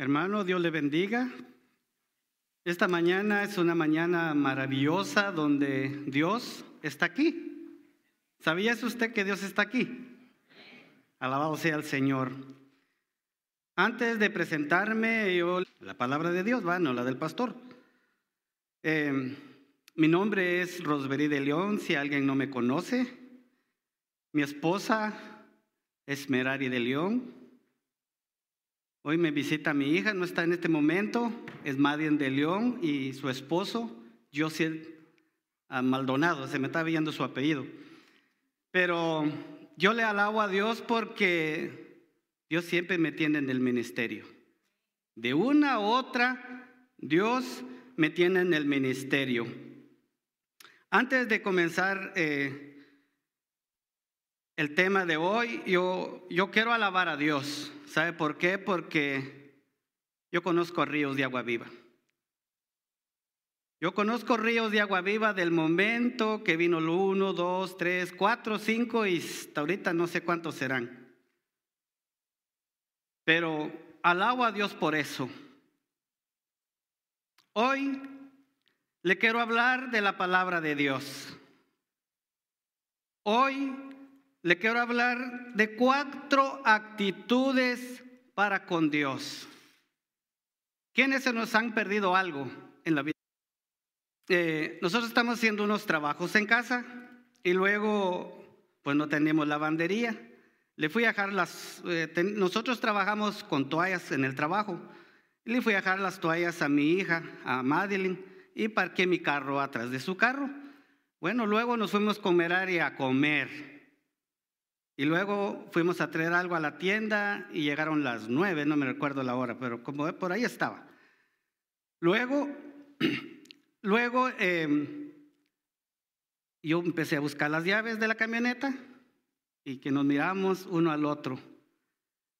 Hermano, Dios le bendiga. Esta mañana es una mañana maravillosa donde Dios está aquí. ¿Sabía usted que Dios está aquí? Alabado sea el Señor. Antes de presentarme, yo, la palabra de Dios, va, no la del pastor. Eh, mi nombre es Rosbery de León, si alguien no me conoce. Mi esposa es Merari de León. Hoy me visita mi hija, no está en este momento, es Madien de León y su esposo, José Maldonado, se me está viendo su apellido. Pero yo le alabo a Dios porque Dios siempre me tiene en el ministerio. De una u otra, Dios me tiene en el ministerio. Antes de comenzar eh, el tema de hoy, yo, yo quiero alabar a Dios. ¿Sabe por qué? Porque yo conozco ríos de agua viva. Yo conozco ríos de agua viva del momento que vino el uno, dos, tres, cuatro, cinco y hasta ahorita no sé cuántos serán. Pero alabo a Dios por eso. Hoy le quiero hablar de la palabra de Dios. Hoy le quiero hablar de cuatro actitudes para con Dios. ¿Quiénes se nos han perdido algo en la vida? Eh, nosotros estamos haciendo unos trabajos en casa y luego pues no tenemos lavandería. Le fui a dejar las, eh, nosotros trabajamos con toallas en el trabajo. Le fui a dejar las toallas a mi hija, a Madeline, y parqué mi carro atrás de su carro. Bueno, luego nos fuimos a comer a comer. Y luego fuimos a traer algo a la tienda y llegaron las nueve, no me recuerdo la hora, pero como por ahí estaba. Luego, luego em, yo empecé a buscar las llaves de la camioneta y que nos miramos uno al otro.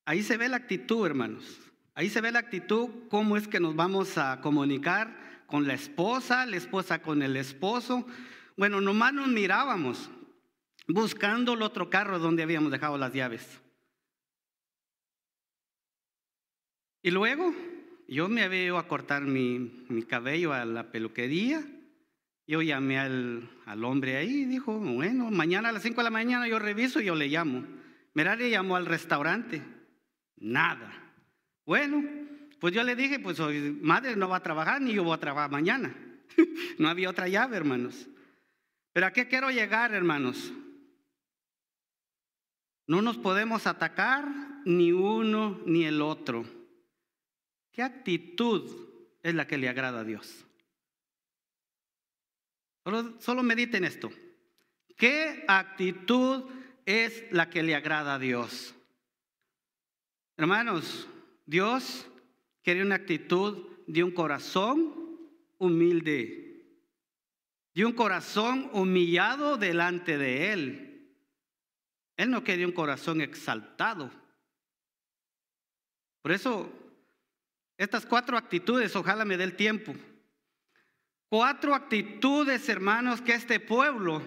Ahí se ve la actitud, hermanos. Ahí se ve la actitud, cómo es que nos vamos a comunicar con la esposa, la esposa con el esposo. Bueno, nomás nos mirábamos buscando el otro carro donde habíamos dejado las llaves. Y luego yo me había ido a cortar mi, cabello a la peluquería. Yo llamé al, hombre ahí y dijo, bueno, mañana a las 5 de la mañana yo reviso y yo le llamo. Merari llamó al restaurante. Nada. Bueno, pues yo le dije, pues madre no va a trabajar ni yo voy a trabajar mañana. no había otra llave, hermanos. Pero ¿a qué quiero llegar, hermanos? No nos podemos atacar ni uno ni el otro. ¿Qué actitud es la que le agrada a Dios? Solo, mediten esto. ¿Qué actitud es la que le agrada a Dios? Hermanos, Dios quiere una actitud de un corazón humilde, de un corazón humillado delante de Él. Él no quería un corazón exaltado. Por eso, estas cuatro actitudes, ojalá me dé el tiempo. Cuatro actitudes, hermanos, que este pueblo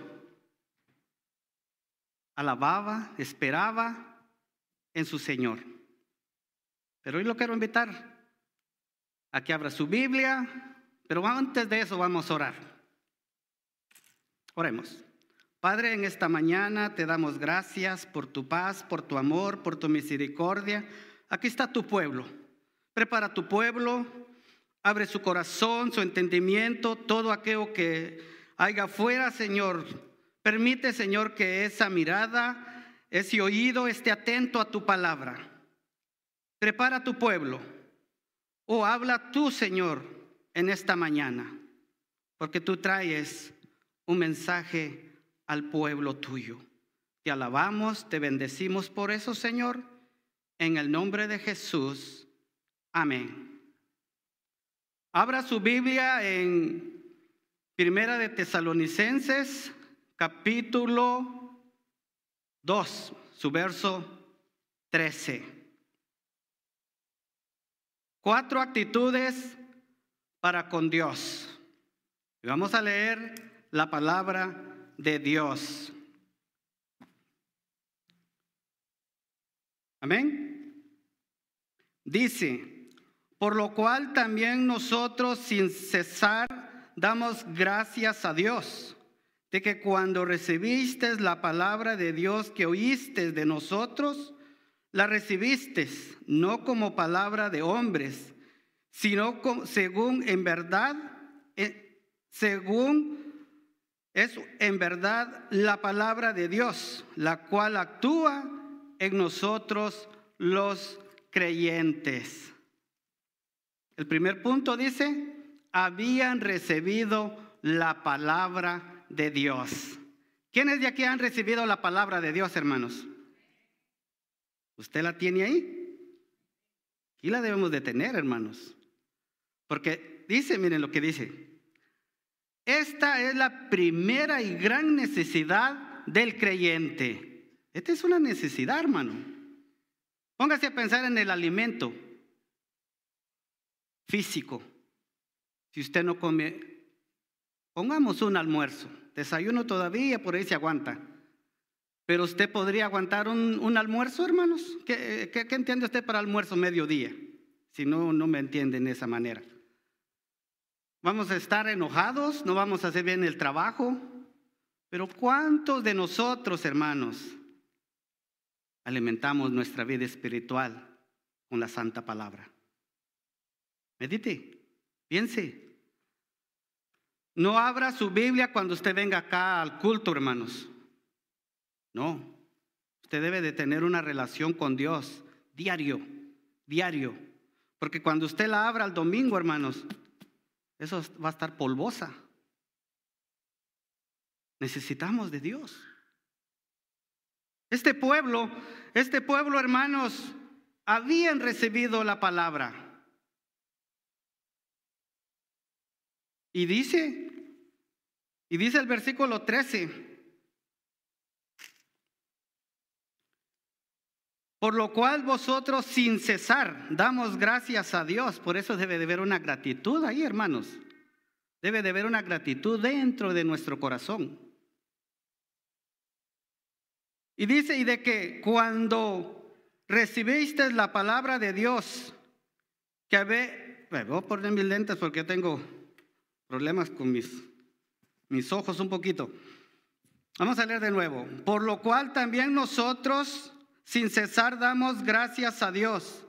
alababa, esperaba en su Señor. Pero hoy lo quiero invitar a que abra su Biblia, pero antes de eso vamos a orar. Oremos. Padre, en esta mañana te damos gracias por tu paz, por tu amor, por tu misericordia. Aquí está tu pueblo. Prepara tu pueblo, abre su corazón, su entendimiento, todo aquello que haya afuera, Señor. Permite, Señor, que esa mirada, ese oído esté atento a tu palabra. Prepara tu pueblo. O habla tú, Señor, en esta mañana, porque tú traes un mensaje al pueblo tuyo. Te alabamos, te bendecimos por eso, Señor, en el nombre de Jesús. Amén. Abra su Biblia en Primera de Tesalonicenses, capítulo 2, su verso 13. Cuatro actitudes para con Dios. vamos a leer la palabra de Dios. Amén. Dice, Por lo cual también nosotros sin cesar damos gracias a Dios de que cuando recibiste la palabra de Dios que oíste de nosotros, la recibiste no como palabra de hombres, sino según en verdad, eh, según es en verdad la palabra de Dios, la cual actúa en nosotros los creyentes. El primer punto dice, habían recibido la palabra de Dios. ¿Quiénes de aquí han recibido la palabra de Dios, hermanos? ¿Usted la tiene ahí? Y la debemos de tener, hermanos. Porque dice, miren lo que dice. Esta es la primera y gran necesidad del creyente. Esta es una necesidad, hermano. Póngase a pensar en el alimento físico. Si usted no come, pongamos un almuerzo. Desayuno todavía, por ahí se aguanta. Pero usted podría aguantar un, almuerzo, hermanos. ¿Qué, ¿Qué, entiende usted para almuerzo mediodía? Si no, no me entiende en esa manera. Vamos a estar enojados, no vamos a hacer bien el trabajo. Pero ¿cuántos de nosotros, hermanos, alimentamos nuestra vida espiritual con la santa palabra? Medite, piense. No abra su Biblia cuando usted venga acá al culto, hermanos. No, usted debe de tener una relación con Dios diario, diario. Porque cuando usted la abra el domingo, hermanos, eso va a estar polvosa. Necesitamos de Dios. Este pueblo, este pueblo, hermanos, habían recibido la palabra. Y dice, y dice el versículo 13, por lo cual vosotros sin cesar damos gracias a Dios, por eso debe de haber una gratitud ahí, hermanos. Debe de haber una gratitud dentro de nuestro corazón. Y dice, y de que cuando recibiste la palabra de Dios, que habe, voy a poner mis lentes porque tengo problemas con mis, mis ojos un poquito. Vamos a leer de nuevo. Por lo cual también nosotros sin cesar damos gracias a Dios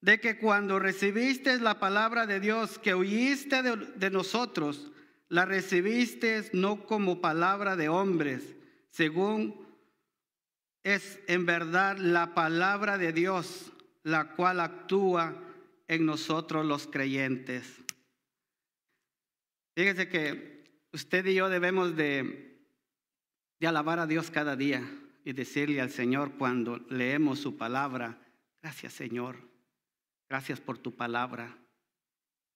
de que cuando recibiste la palabra de Dios que oíste de, de nosotros, la recibiste no como palabra de hombres, según es en verdad la palabra de Dios, la cual actúa en nosotros los creyentes. Fíjese que usted y yo debemos de, de alabar a Dios cada día y decirle al Señor cuando leemos su palabra, gracias Señor, gracias por tu palabra,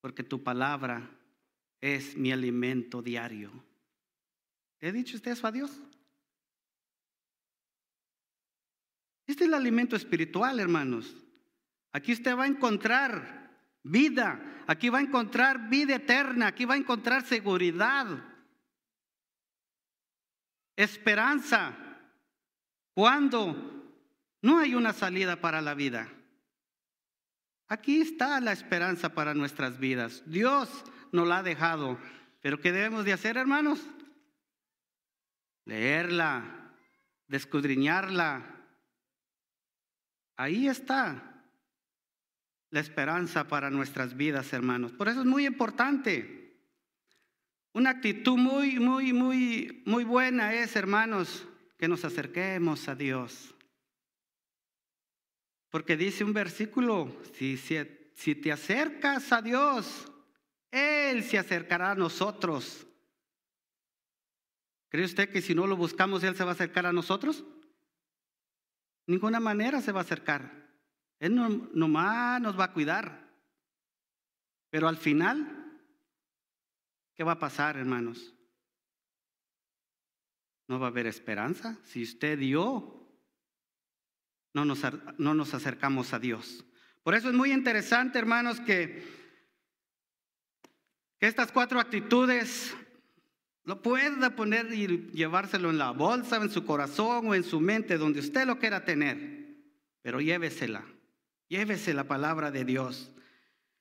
porque tu palabra es mi alimento diario. ¿Le ha dicho usted eso a Dios? Este es el alimento espiritual, hermanos. Aquí usted va a encontrar vida. Aquí va a encontrar vida eterna, aquí va a encontrar seguridad, esperanza, cuando no hay una salida para la vida. Aquí está la esperanza para nuestras vidas. Dios nos la ha dejado. Pero ¿qué debemos de hacer, hermanos? Leerla, descudriñarla. Ahí está la esperanza para nuestras vidas, hermanos. Por eso es muy importante. Una actitud muy, muy, muy, muy buena es, hermanos, que nos acerquemos a Dios. Porque dice un versículo, si, te acercas a Dios, Él se acercará a nosotros. ¿Cree usted que si no lo buscamos, Él se va a acercar a nosotros? Ninguna manera se va a acercar. Él no, nomás nos va a cuidar. Pero al final, ¿qué va a pasar, hermanos? No va a haber esperanza. Si usted dio, no nos, no nos acercamos a Dios. Por eso es muy interesante, hermanos, que, estas cuatro actitudes lo pueda poner y llevárselo en la bolsa, en su corazón o en su mente, donde usted lo quiera tener, pero llévesela. Llévese la palabra de Dios.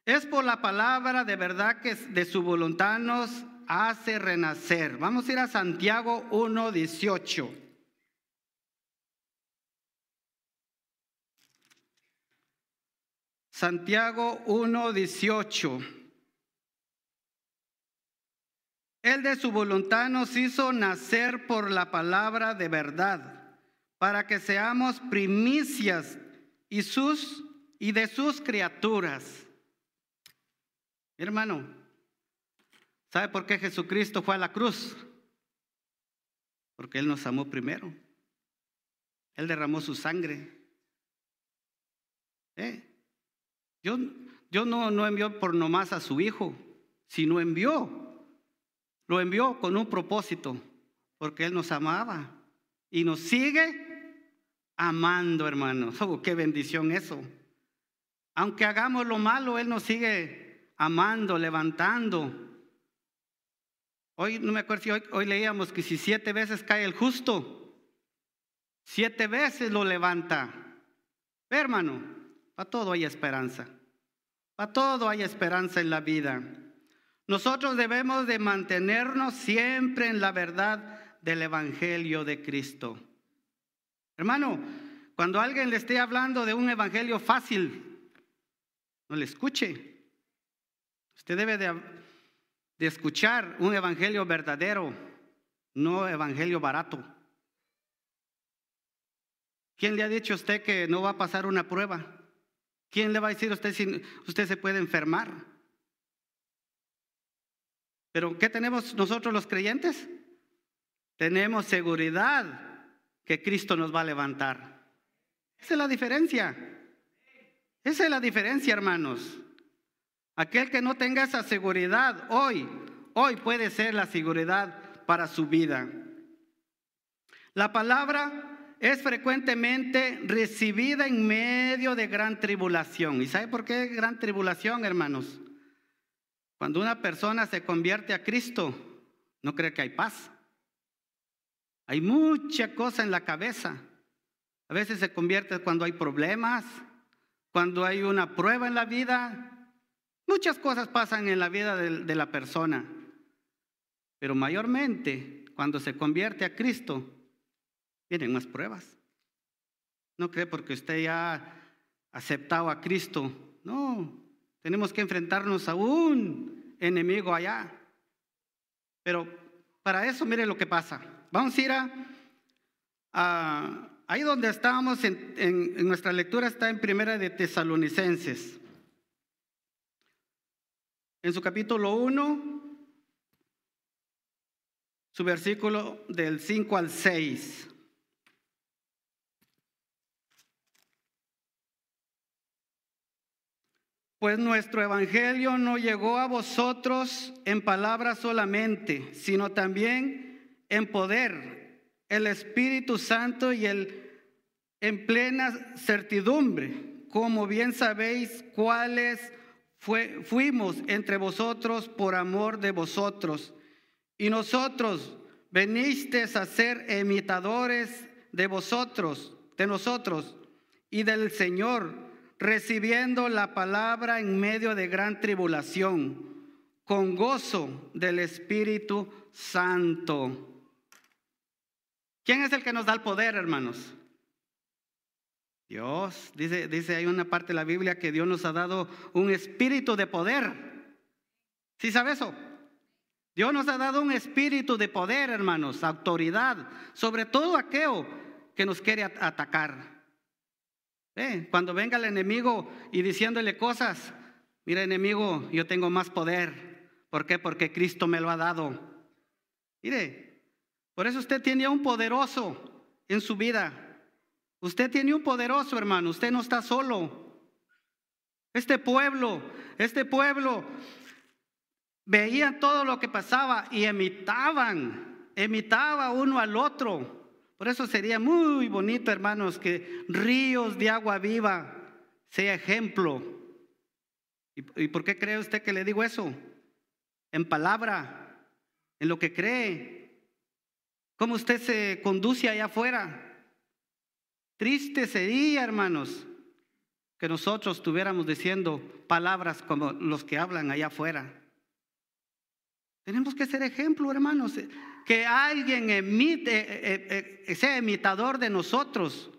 Es por la palabra de verdad que de su voluntad nos hace renacer. Vamos a ir a Santiago 1.18. Santiago 1.18. Él de su voluntad nos hizo nacer por la palabra de verdad, para que seamos primicias y, sus, y de sus criaturas. hermano, ¿sabe por qué Jesucristo fue a la cruz? Porque Él nos amó primero. Él derramó su sangre. ¿Eh? Yo, no, no envió por nomás a su hijo, sino envió. Lo envió con un propósito, porque Él nos amaba y nos sigue amando, hermanos. Oh, qué bendición eso. Aunque hagamos lo malo, Él nos sigue amando, levantando. Hoy no me acuerdo si hoy, leíamos que si siete veces cae el justo, siete veces lo levanta. Hermano, para todo hay esperanza. Para todo hay esperanza en la vida. Nosotros debemos de mantenernos siempre en la verdad del Evangelio de Cristo. Hermano, cuando alguien le esté hablando de un Evangelio fácil, no le escuche. Usted debe de, de escuchar un Evangelio verdadero, no Evangelio barato. ¿Quién le ha dicho a usted que no va a pasar una prueba? ¿Quién le va a decir a usted si usted se puede enfermar? Pero ¿qué tenemos nosotros los creyentes? Tenemos seguridad que Cristo nos va a levantar. Esa es la diferencia. Esa es la diferencia, hermanos. Aquel que no tenga esa seguridad hoy, hoy puede ser la seguridad para su vida. La palabra es frecuentemente recibida en medio de gran tribulación. ¿Y sabe por qué gran tribulación, hermanos? Cuando una persona se convierte a Cristo, no cree que hay paz. Hay mucha cosa en la cabeza. A veces se convierte cuando hay problemas, cuando hay una prueba en la vida. Muchas cosas pasan en la vida de, la persona. Pero mayormente, cuando se convierte a Cristo, vienen más pruebas. No cree porque usted ya ha aceptado a Cristo. No, tenemos que enfrentarnos a un enemigo allá. Pero para eso, mire lo que pasa. Vamos a ir a, ahí donde estábamos en, en, nuestra lectura, está en Primera de Tesalonicenses. En su capítulo 1, su versículo del 5 al 6. Pues nuestro evangelio no llegó a vosotros en palabras solamente, sino también en poder, el Espíritu Santo y el en plena certidumbre, como bien sabéis fuimos entre vosotros por amor de vosotros. Y nosotros venisteis a ser imitadores de vosotros, de nosotros y del Señor recibiendo la palabra en medio de gran tribulación, con gozo del Espíritu Santo. ¿Quién es el que nos da el poder, hermanos? Dios. Dice, dice, hay una parte de la Biblia que Dios nos ha dado un espíritu de poder. ¿Sí sabe eso? Dios nos ha dado un espíritu de poder, hermanos, autoridad, sobre todo aquello que nos quiere atacar. Eh, cuando venga el enemigo y diciéndole cosas, mira enemigo, yo tengo más poder. ¿Por qué? Porque Cristo me lo ha dado. Mire, por eso usted tiene un poderoso en su vida. Usted tiene un poderoso, hermano. Usted no está solo. Este pueblo, este pueblo veían todo lo que pasaba y emitaban, emitaba uno al otro. Por eso sería muy bonito, hermanos, que ríos de agua viva sea ejemplo. ¿Y, por qué cree usted que le digo eso? En palabra, en lo que cree. ¿Cómo usted se conduce allá afuera? Triste sería, hermanos, que nosotros estuviéramos diciendo palabras como los que hablan allá afuera. Tenemos que ser ejemplo, hermanos. Que alguien emite, eh, eh, eh, sea imitador de nosotros.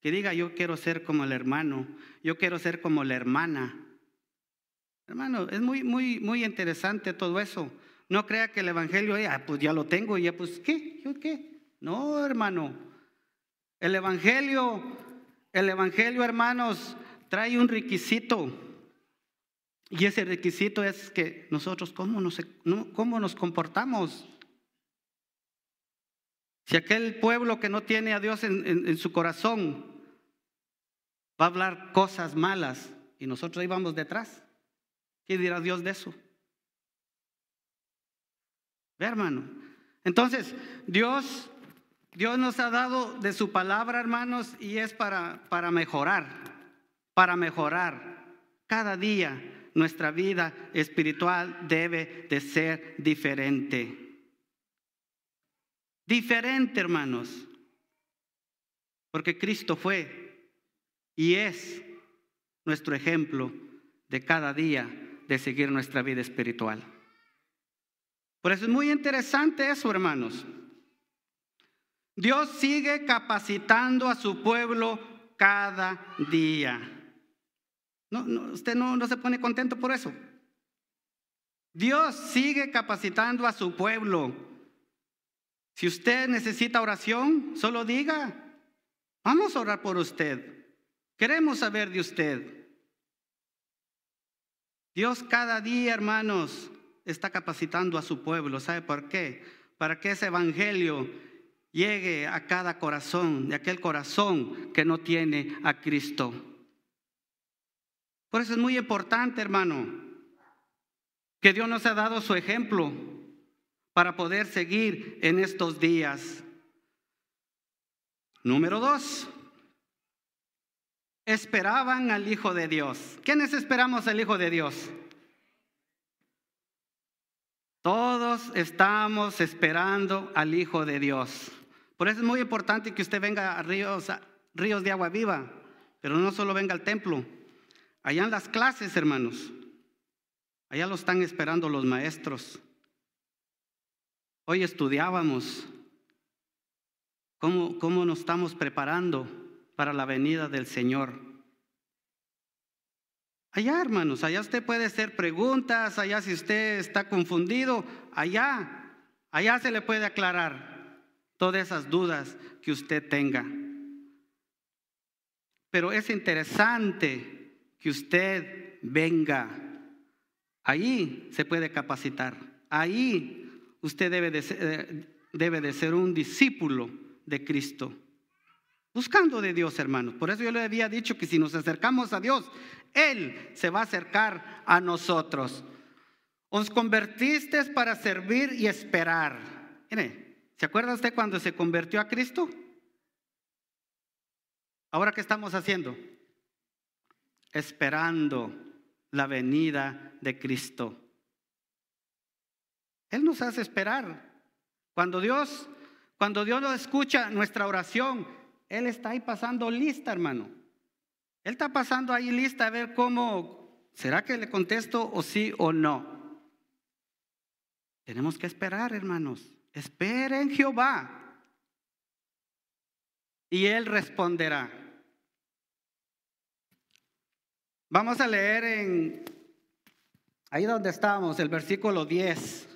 Que diga, yo quiero ser como el hermano, yo quiero ser como la hermana. Hermano, es muy, muy, muy interesante todo eso. No crea que el Evangelio, ah, pues ya lo tengo, ya pues, ¿qué? ¿Yo qué? No, hermano. El Evangelio, el Evangelio, hermanos, trae un requisito. Y ese requisito es que nosotros, ¿cómo nos, cómo nos comportamos? Si aquel pueblo que no tiene a Dios en, su corazón va a hablar cosas malas y nosotros ahí vamos detrás, ¿qué dirá Dios de eso? Ve, hermano. Entonces, Dios, Dios nos ha dado de su palabra, hermanos, y es para, para mejorar, para mejorar. Cada día nuestra vida espiritual debe de ser diferente. Diferente, hermanos. Porque Cristo fue y es nuestro ejemplo de cada día de seguir nuestra vida espiritual. Por eso es muy interesante eso, hermanos. Dios sigue capacitando a su pueblo cada día. No, usted no, no se pone contento por eso. Dios sigue capacitando a su pueblo. Si usted necesita oración, solo diga, vamos a orar por usted. Queremos saber de usted. Dios cada día, hermanos, está capacitando a su pueblo. ¿Sabe por qué? Para que ese evangelio llegue a cada corazón, de aquel corazón que no tiene a Cristo. Por eso es muy importante, hermano, que Dios nos ha dado su ejemplo para poder seguir en estos días. Número dos, esperaban al Hijo de Dios. ¿Quiénes esperamos al Hijo de Dios? Todos estamos esperando al Hijo de Dios. Por eso es muy importante que usted venga a ríos, ríos de agua viva, pero no solo venga al templo. Allá en las clases, hermanos, allá lo están esperando los maestros. Hoy estudiábamos cómo, cómo nos estamos preparando para la venida del Señor. Allá, hermanos, allá usted puede hacer preguntas, allá si usted está confundido, allá, allá se le puede aclarar todas esas dudas que usted tenga. Pero es interesante que usted venga. Ahí se puede capacitar. Ahí usted debe de ser, eh, un discípulo de Cristo. Buscando de Dios, hermanos. Por eso yo le había dicho que si nos acercamos a Dios, Él se va a acercar a nosotros. Os convertiste para servir y esperar. Mire, ¿se acuerda usted cuando se convirtió a Cristo? Ahora, ¿qué estamos haciendo? Esperando la venida de Cristo. Él nos hace esperar. Cuando Dios, cuando Dios nos escucha nuestra oración, él está ahí pasando lista, hermano. Él está pasando ahí lista a ver cómo, ¿será que le contesto o sí o no? Tenemos que esperar, hermanos. Esperen Jehová. Y Él responderá. Vamos a leer en, ahí donde estamos, el versículo 10.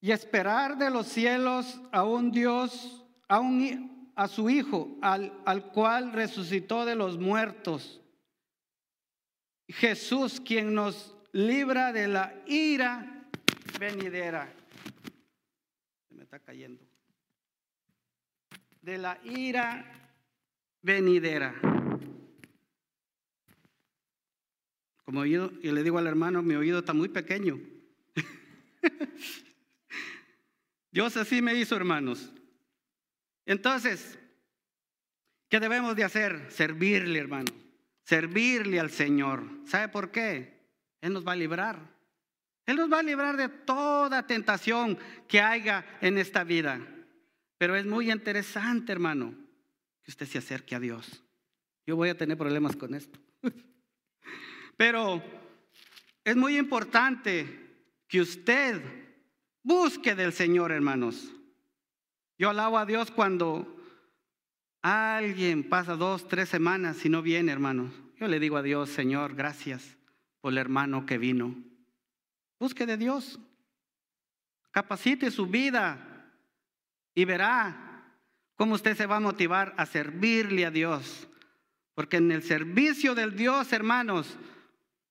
y esperar de los cielos a un Dios, a, un, a su Hijo, al, al cual resucitó de los muertos. Jesús, quien nos libra de la ira venidera. Se me está cayendo. De la ira venidera. Como yo, yo le digo al hermano, mi oído está muy pequeño. Dios así me hizo, hermanos. Entonces, ¿qué debemos de hacer? Servirle, hermano. Servirle al Señor. ¿Sabe por qué? Él nos va a librar. Él nos va a librar de toda tentación que haya en esta vida. Pero es muy interesante, hermano, que usted se acerque a Dios. Yo voy a tener problemas con esto. Pero es muy importante que usted busque del Señor, hermanos. Yo alabo a Dios cuando alguien pasa dos, tres semanas y no viene, hermanos. Yo le digo a Dios, Señor, gracias por el hermano que vino. Busque de Dios. Capacite su vida y verá cómo usted se va a motivar a servirle a Dios. Porque en el servicio del Dios, hermanos,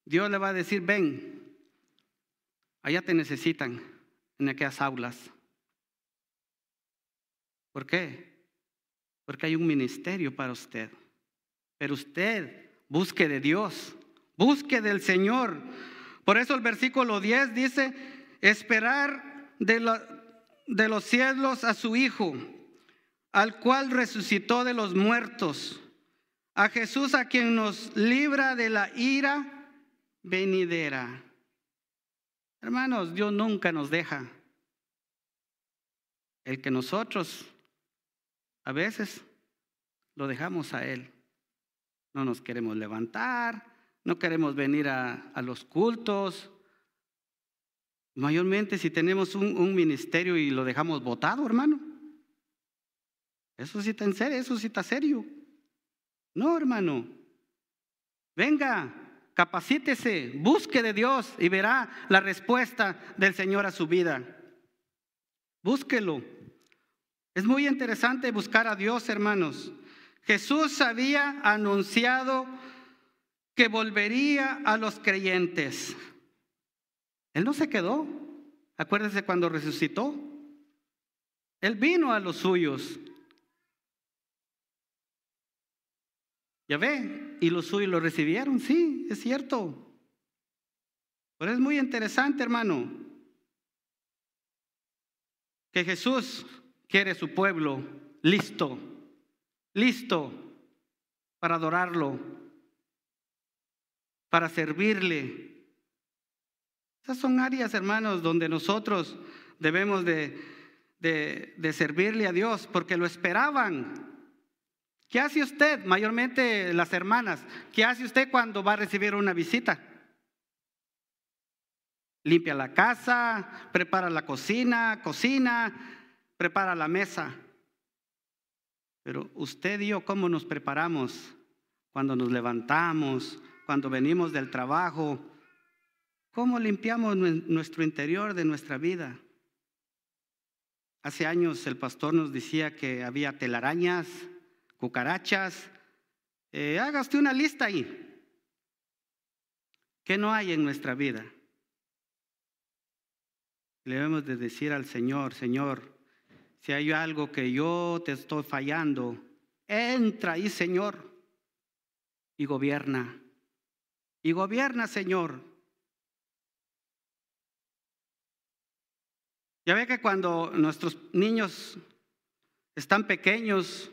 Dios le va a decir, ven, allá te necesitan en aquellas aulas. ¿Por qué? Porque hay un ministerio para usted. Pero usted busque de Dios, busque del Señor. Por eso el versículo 10 dice, esperar de, de los cielos a su Hijo, al cual resucitó de los muertos, a Jesús a quien nos libra de la ira venidera. Hermanos, Dios nunca nos deja. El que nosotros a veces lo dejamos a Él. No nos queremos levantar, no queremos venir a, los cultos. Mayormente si tenemos un, ministerio y lo dejamos votado, hermano. Eso sí está en serio, eso sí está serio. No, hermano. Venga, capacítese, busque de Dios y verá la respuesta del Señor a su vida. Búsquelo. Es muy interesante buscar a Dios, hermanos. Jesús había anunciado que volvería a los creyentes. Él no se quedó. Acuérdense cuando resucitó. Él vino a los suyos. Ya ve, y los suyos lo recibieron, sí, es cierto. Pero es muy interesante, hermano, que Jesús quiere su pueblo listo, listo para adorarlo, para servirle. Esas son áreas, hermanos, donde nosotros debemos de, de, de servirle a Dios, porque lo esperaban. ¿Qué hace usted? Mayormente las hermanas. ¿Qué hace usted cuando va a recibir una visita? Limpia la casa, prepara la cocina, cocina, prepara la mesa. Pero usted y yo, ¿cómo nos preparamos cuando nos levantamos, cuando venimos del trabajo? ¿Cómo limpiamos nuestro interior de nuestra vida? Hace años el pastor nos decía que había telarañas, cucarachas. Eh, haga usted una lista ahí. ¿Qué no hay en nuestra vida? Le debemos de decir al Señor, Señor, si hay algo que yo te estoy fallando, entra ahí, Señor, y gobierna. Y gobierna, Señor. Ya ve que cuando nuestros niños están pequeños,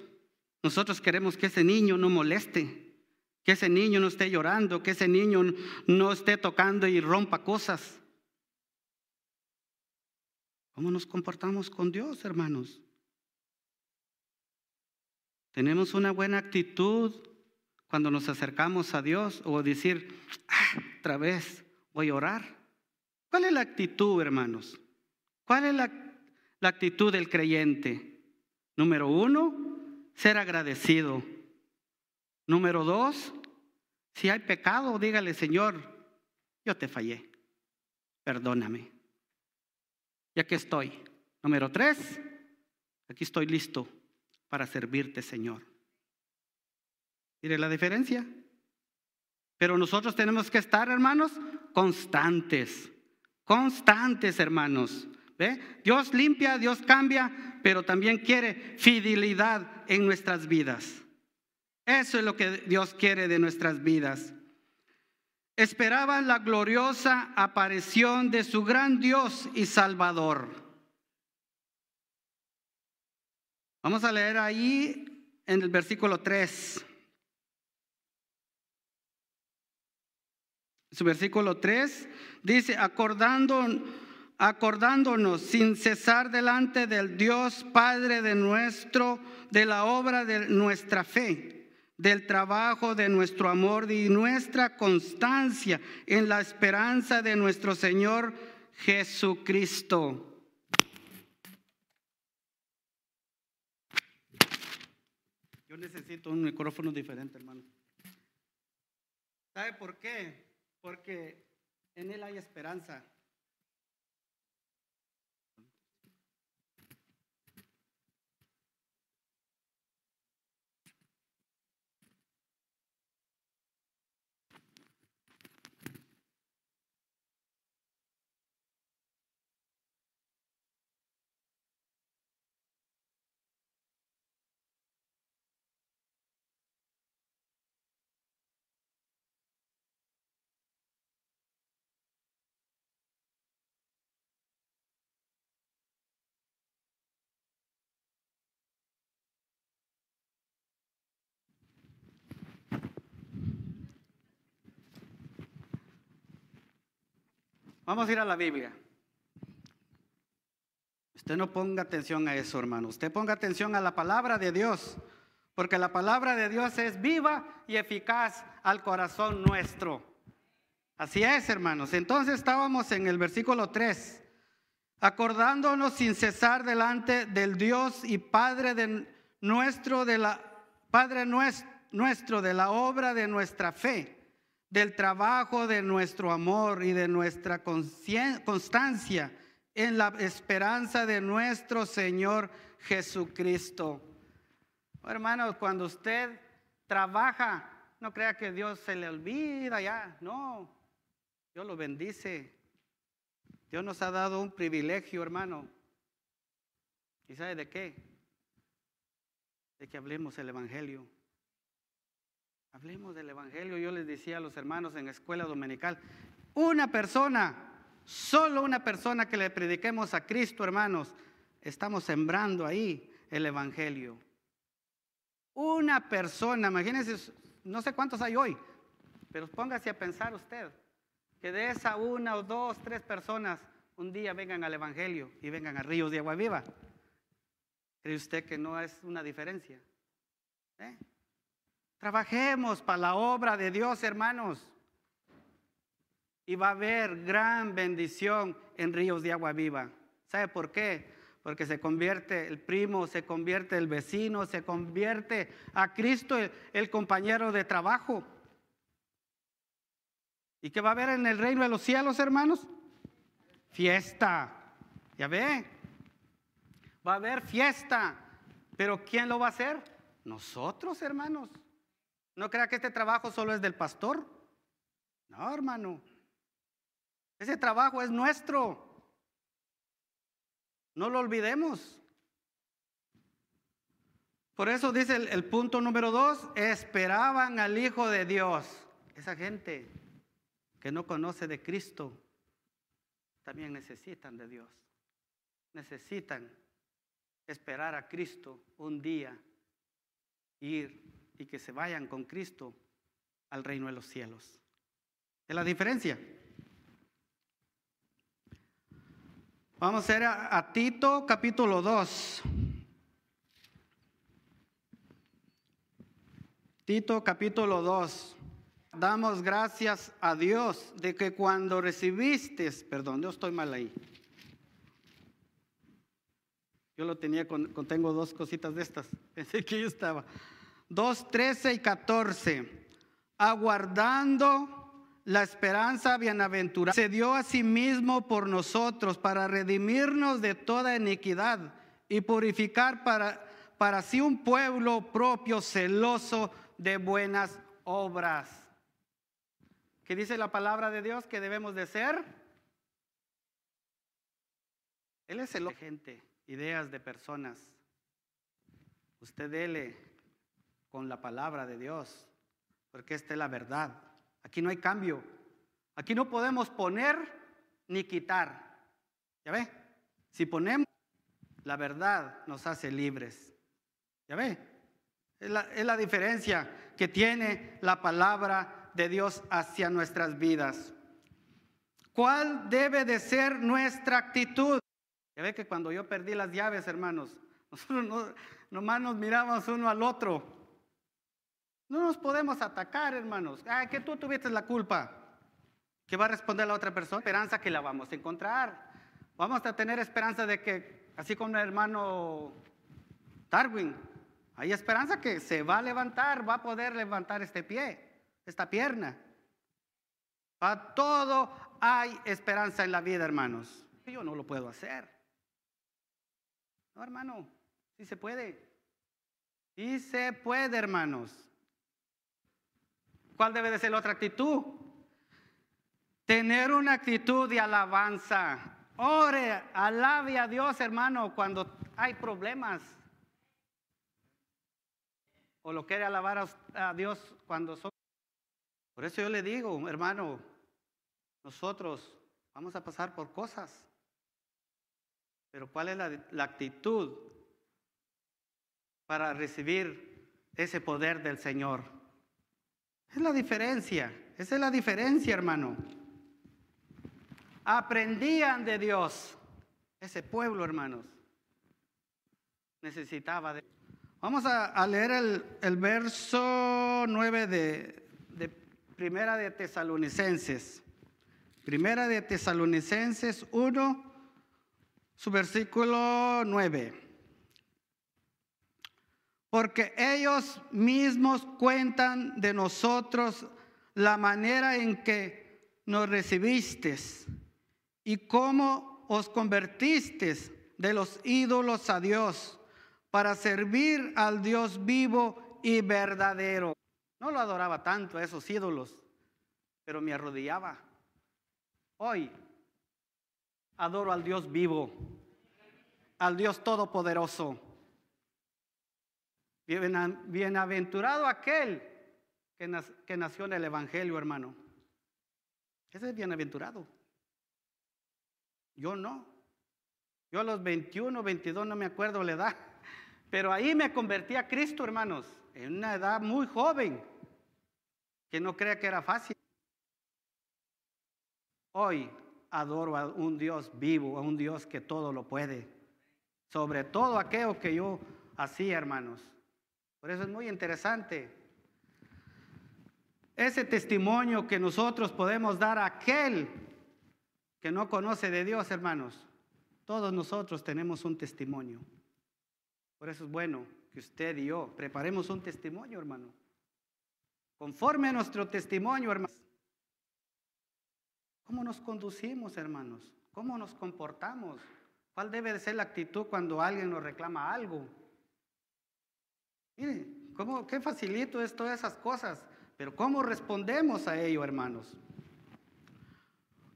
nosotros queremos que ese niño no moleste, que ese niño no esté llorando, que ese niño no esté tocando y rompa cosas. ¿Cómo nos comportamos con Dios, hermanos? ¿Tenemos una buena actitud cuando nos acercamos a Dios o decir, ah, otra vez voy a orar? ¿Cuál es la actitud, hermanos? ¿Cuál es la, la actitud del creyente? Número uno, ser agradecido. Número dos, si hay pecado, dígale, Señor, yo te fallé, perdóname. Y aquí estoy. Número tres, aquí estoy listo para servirte, Señor. Mire la diferencia. Pero nosotros tenemos que estar, hermanos, constantes, constantes, hermanos. Dios limpia, Dios cambia, pero también quiere fidelidad en nuestras vidas. Eso es lo que Dios quiere de nuestras vidas. Esperaban la gloriosa aparición de su gran Dios y Salvador. Vamos a leer ahí en el versículo 3. Su versículo 3 dice, acordando acordándonos sin cesar delante del Dios Padre de nuestro, de la obra de nuestra fe, del trabajo de nuestro amor y nuestra constancia en la esperanza de nuestro Señor Jesucristo. Yo necesito un micrófono diferente, hermano. ¿Sabe por qué? Porque en Él hay esperanza. Vamos a ir a la Biblia. Usted no ponga atención a eso, hermano. Usted ponga atención a la palabra de Dios, porque la palabra de Dios es viva y eficaz al corazón nuestro. Así es, hermanos. Entonces estábamos en el versículo 3, acordándonos sin cesar delante del Dios y Padre de nuestro de la Padre nuestro de la obra de nuestra fe del trabajo de nuestro amor y de nuestra constancia en la esperanza de nuestro Señor Jesucristo. Oh, hermanos, cuando usted trabaja, no crea que Dios se le olvida ya, no, Dios lo bendice. Dios nos ha dado un privilegio, hermano. ¿Y sabe de qué? De que hablemos el Evangelio. Hablemos del Evangelio. Yo decía a los hermanos en escuela dominical, una persona, solo una persona que le prediquemos a Cristo, hermanos, estamos sembrando ahí el Evangelio. Una persona, imagínense, no sé cuántos hay hoy, pero póngase a pensar usted, que de esa una o dos, tres personas un día vengan al Evangelio y vengan a ríos de agua viva. ¿Cree usted que no es una diferencia? ¿Eh? Trabajemos para la obra de Dios, hermanos. Y va a haber gran bendición en ríos de agua viva. ¿Sabe por qué? Porque se convierte el primo, se convierte el vecino, se convierte a Cristo el, compañero de trabajo. ¿Y qué va a haber en el reino de los cielos, hermanos? Fiesta. ¿Ya ve? Va a haber fiesta. Pero ¿quién lo va a hacer? Nosotros, hermanos. No crea que este trabajo solo es del pastor. No, hermano. Ese trabajo es nuestro. No lo olvidemos. Por eso dice el, punto número dos, esperaban al Hijo de Dios. Esa gente que no conoce de Cristo, también necesitan de Dios. Necesitan esperar a Cristo un día, ir y que se vayan con Cristo al reino de los cielos. ¿Es la diferencia? Vamos a ir a, Tito capítulo 2. Tito capítulo 2. Damos gracias a Dios de que cuando recibiste, perdón, yo estoy mal ahí. Yo lo tenía con, tengo dos cositas de estas. Pensé que yo estaba. 2, 13 y 14. Aguardando la esperanza bienaventurada, se dio a sí mismo por nosotros para redimirnos de toda iniquidad y purificar para, para sí un pueblo propio celoso de buenas obras. ¿Qué dice la palabra de Dios que debemos de ser? Él es el gente, ideas de personas. Usted dele con la palabra de Dios, porque esta es la verdad. Aquí no hay cambio. Aquí no podemos poner ni quitar. ¿Ya ve? Si ponemos, la verdad nos hace libres. ¿Ya ve? Es la, es la diferencia que tiene la palabra de Dios hacia nuestras vidas. ¿Cuál debe de ser nuestra actitud? Ya ve que cuando yo perdí las llaves, hermanos, nosotros no, nomás nos miramos uno al otro. No nos podemos atacar, hermanos. Ah, que tú tuviste la culpa. ¿Qué va a responder la otra persona? Esperanza que la vamos a encontrar. Vamos a tener esperanza de que, así como el hermano Darwin, hay esperanza que se va a levantar, va a poder levantar este pie, esta pierna. Para todo hay esperanza en la vida, hermanos. Yo no lo puedo hacer. No, hermano, sí se puede. Sí se puede, hermanos. ¿Cuál debe de ser la otra actitud? Tener una actitud de alabanza. Ore, alabe a Dios, hermano, cuando hay problemas. O lo quiere alabar a, Dios cuando son. Por eso yo le digo, hermano, nosotros vamos a pasar por cosas. Pero ¿cuál es la, la actitud para recibir ese poder del Señor? Es la diferencia, esa es la diferencia, hermano. Aprendían de Dios. Ese pueblo, hermanos, necesitaba de... Vamos a, leer el, verso 9 de, de Primera de Tesalonicenses. Primera de Tesalonicenses 1, su versículo 9 porque ellos mismos cuentan de nosotros la manera en que nos recibiste y cómo os convertiste de los ídolos a Dios para servir al Dios vivo y verdadero. No lo adoraba tanto a esos ídolos, pero me arrodillaba. Hoy adoro al Dios vivo, al Dios todopoderoso Bienaventurado aquel que, nació en el Evangelio, hermano. Ese es bienaventurado. Yo no. Yo a los 21, 22, no me acuerdo la edad. Pero ahí me convertí a Cristo, hermanos, en una edad muy joven, que no crea que era fácil. Hoy adoro a un Dios vivo, a un Dios que todo lo puede. Sobre todo aquello que yo hacía, hermanos. Por eso es muy interesante ese testimonio que nosotros podemos dar a aquel que no conoce de Dios, hermanos. Todos nosotros tenemos un testimonio. Por eso es bueno que usted y yo preparemos un testimonio, hermano. Conforme a nuestro testimonio, hermanos. ¿Cómo nos conducimos, hermanos? ¿Cómo nos comportamos? ¿Cuál debe de ser la actitud cuando alguien nos reclama algo? Mire, ¿cómo, qué facilito es todas esas cosas, pero ¿cómo respondemos a ello, hermanos?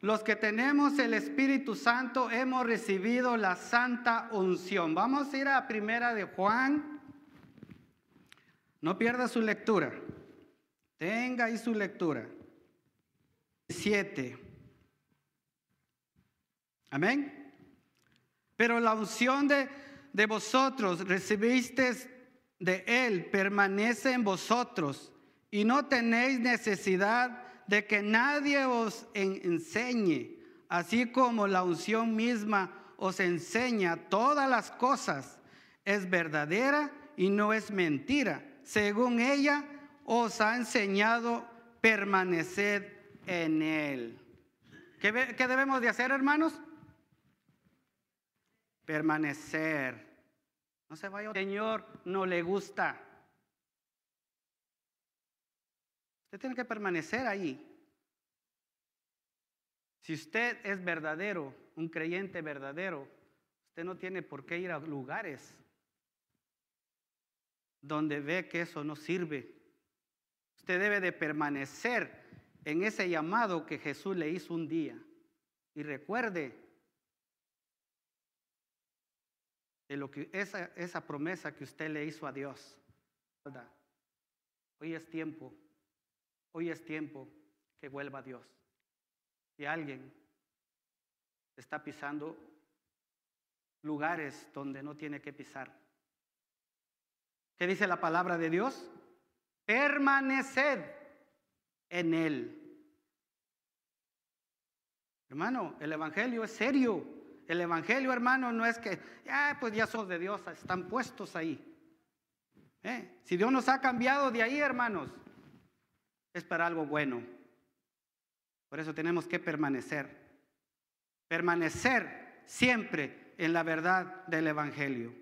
Los que tenemos el Espíritu Santo hemos recibido la santa unción. Vamos a ir a primera de Juan. No pierda su lectura. Tenga ahí su lectura. Siete. Amén. Pero la unción de, de vosotros recibisteis de Él permanece en vosotros y no tenéis necesidad de que nadie os enseñe, así como la unción misma os enseña todas las cosas, es verdadera y no es mentira. Según ella os ha enseñado, permanecer en Él. ¿Qué, debemos de hacer, hermanos? Permanecer no se vaya. Señor no le gusta. Usted tiene que permanecer ahí. Si usted es verdadero, un creyente verdadero, usted no tiene por qué ir a lugares donde ve que eso no sirve. Usted debe de permanecer en ese llamado que Jesús le hizo un día. Y recuerde de lo que esa, esa promesa que usted le hizo a Dios. Hoy es tiempo, hoy es tiempo que vuelva Dios. Si alguien está pisando lugares donde no tiene que pisar. ¿Qué dice la palabra de Dios? Permaneced en Él. Hermano, el Evangelio es serio. El Evangelio, hermano, no es que, ah, pues ya sos de Dios, están puestos ahí. ¿Eh? Si Dios nos ha cambiado de ahí, hermanos, es para algo bueno. Por eso tenemos que permanecer. Permanecer siempre en la verdad del Evangelio.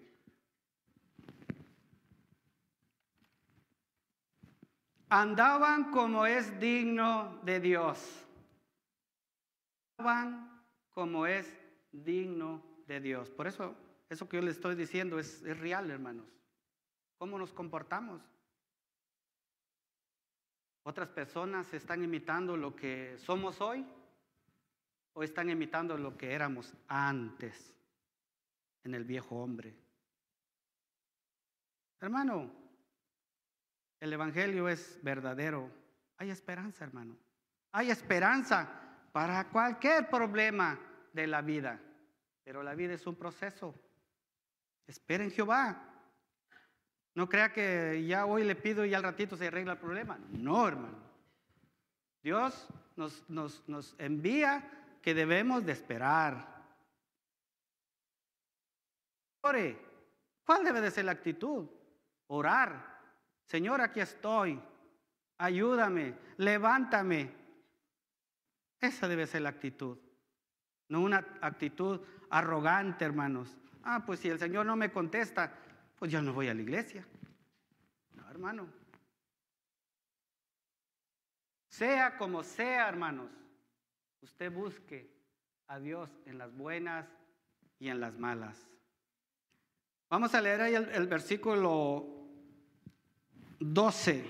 Andaban como es digno de Dios. Andaban como es digno de Dios. Por eso, eso que yo les estoy diciendo es, es real, hermanos. ¿Cómo nos comportamos? Otras personas están imitando lo que somos hoy o están imitando lo que éramos antes en el viejo hombre. Hermano, el Evangelio es verdadero. Hay esperanza, hermano. Hay esperanza para cualquier problema de la vida. Pero la vida es un proceso. Espera en Jehová. No crea que ya hoy le pido y al ratito se arregla el problema. No, hermano. Dios nos, nos, nos envía que debemos de esperar. Ore. ¿Cuál debe de ser la actitud? Orar. Señor, aquí estoy. Ayúdame. Levántame. Esa debe ser la actitud. No una actitud arrogante, hermanos. Ah, pues si el Señor no me contesta, pues yo no voy a la iglesia. No, hermano. Sea como sea, hermanos, usted busque a Dios en las buenas y en las malas. Vamos a leer ahí el, el versículo 12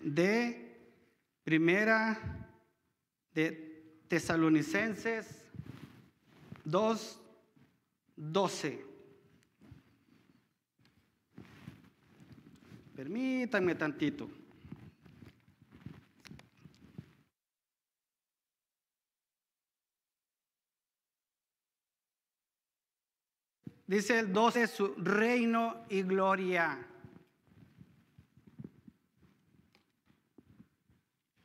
de primera de Tesalonicenses 2, 12. Permítanme tantito. Dice el 12, su reino y gloria.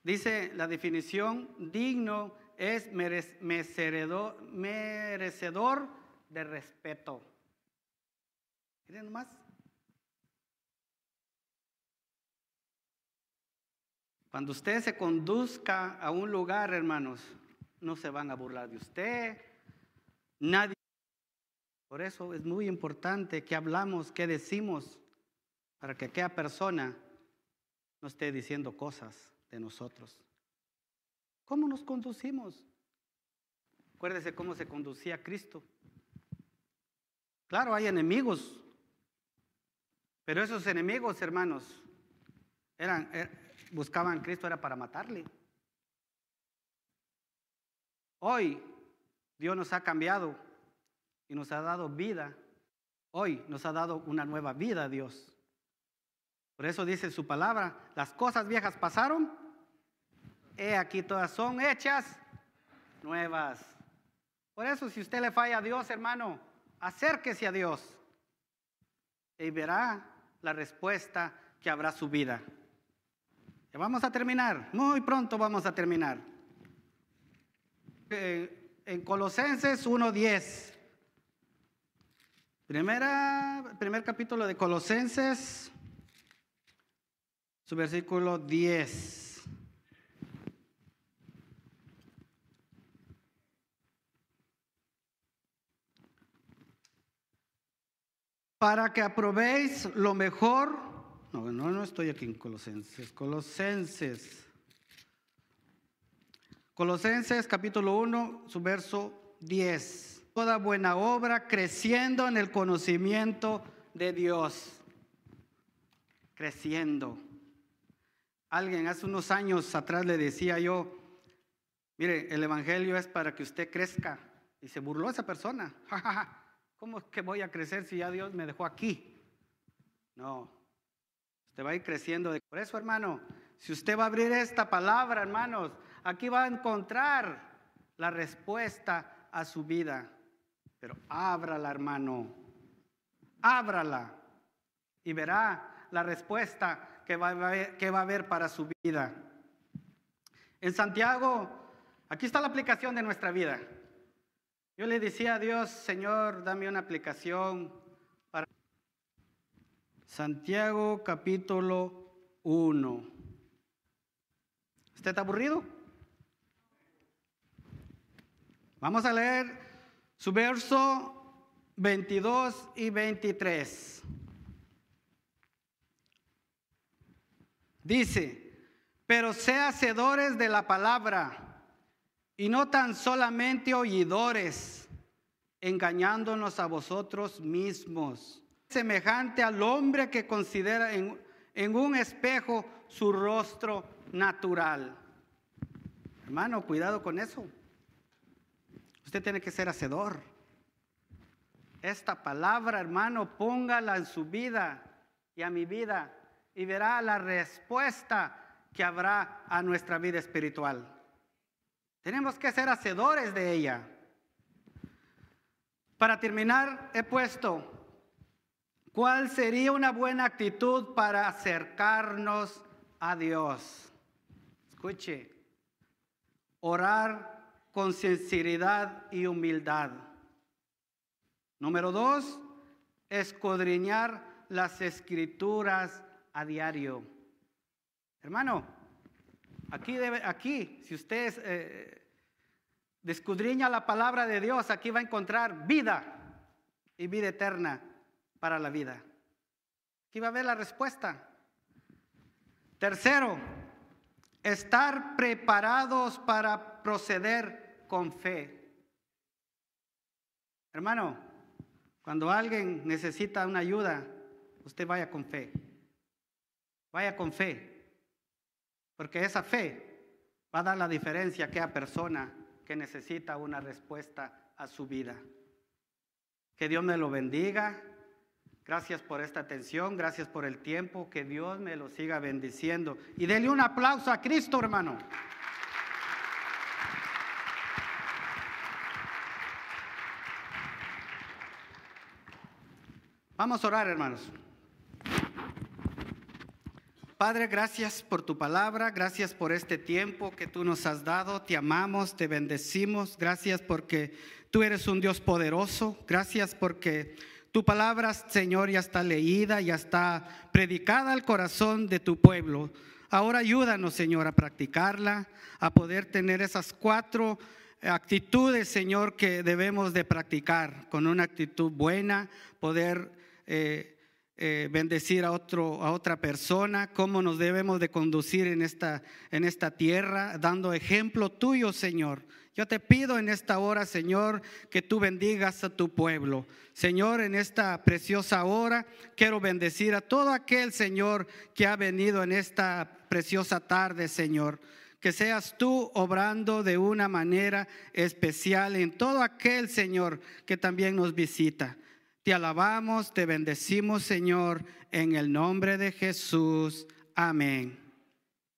Dice la definición, digno es merecedor, merecedor de respeto. Miren nomás. Cuando usted se conduzca a un lugar, hermanos, no se van a burlar de usted. Nadie. Por eso es muy importante que hablamos, que decimos, para que aquella persona no esté diciendo cosas de nosotros. ¿Cómo nos conducimos? Acuérdese cómo se conducía Cristo. Claro, hay enemigos, pero esos enemigos, hermanos, eran, er, buscaban a Cristo era para matarle. Hoy Dios nos ha cambiado y nos ha dado vida. Hoy nos ha dado una nueva vida Dios. Por eso dice su palabra, las cosas viejas pasaron, he aquí todas son hechas nuevas. Por eso si usted le falla a Dios, hermano, acérquese a Dios y verá la respuesta que habrá su vida. Ya vamos a terminar, muy pronto vamos a terminar. Eh, en Colosenses 1.10, primera, primer capítulo de Colosenses, su versículo 10. Para que aprobéis lo mejor. No, no, no estoy aquí en Colosenses. Colosenses. Colosenses capítulo 1, su verso 10. Toda buena obra creciendo en el conocimiento de Dios. Creciendo. Alguien hace unos años atrás le decía yo, mire, el Evangelio es para que usted crezca. Y se burló esa persona. ¿Cómo es que voy a crecer si ya Dios me dejó aquí? No, usted va a ir creciendo. Por eso, hermano, si usted va a abrir esta palabra, hermanos, aquí va a encontrar la respuesta a su vida. Pero ábrala, hermano. Ábrala y verá la respuesta que va, a haber, que va a haber para su vida. En Santiago, Aquí está la aplicación de nuestra vida. Yo le decía a Dios, Señor, dame una aplicación para Santiago capítulo 1. ¿Usted está aburrido? Vamos a leer su verso 22 y 23. Dice, pero sea hacedores de la palabra y no tan solamente oidores, engañándonos a vosotros mismos, semejante al hombre que considera en, en un espejo su rostro natural. Hermano, cuidado con eso. Usted tiene que ser hacedor. Esta palabra, hermano, póngala en su vida y a mi vida y verá la respuesta que habrá a nuestra vida espiritual. Tenemos que ser hacedores de ella. Para terminar, he puesto, ¿cuál sería una buena actitud para acercarnos a Dios? Escuche, orar con sinceridad y humildad. Número dos, escudriñar las escrituras a diario. Hermano, Aquí, aquí si usted eh, descudriña la palabra de Dios, aquí va a encontrar vida y vida eterna para la vida. Aquí va a ver la respuesta. Tercero, estar preparados para proceder con fe. Hermano, cuando alguien necesita una ayuda, usted vaya con fe. Vaya con fe. Porque esa fe va a dar la diferencia a persona que necesita una respuesta a su vida. Que Dios me lo bendiga. Gracias por esta atención, gracias por el tiempo, que Dios me lo siga bendiciendo. Y denle un aplauso a Cristo, hermano. Vamos a orar, hermanos. Padre, gracias por tu palabra, gracias por este tiempo que tú nos has dado, te amamos, te bendecimos, gracias porque tú eres un Dios poderoso, gracias porque tu palabra, Señor, ya está leída, ya está predicada al corazón de tu pueblo. Ahora ayúdanos, Señor, a practicarla, a poder tener esas cuatro actitudes, Señor, que debemos de practicar. Con una actitud buena, poder... Eh, eh, bendecir a, otro, a otra persona, cómo nos debemos de conducir en esta, en esta tierra, dando ejemplo tuyo, Señor. Yo te pido en esta hora, Señor, que tú bendigas a tu pueblo. Señor, en esta preciosa hora quiero bendecir a todo aquel, Señor, que ha venido en esta preciosa tarde, Señor que seas tú obrando de una manera especial en todo aquel, Señor, que también nos visita. Te alabamos, te bendecimos, Señor, en el nombre de Jesús. Amén.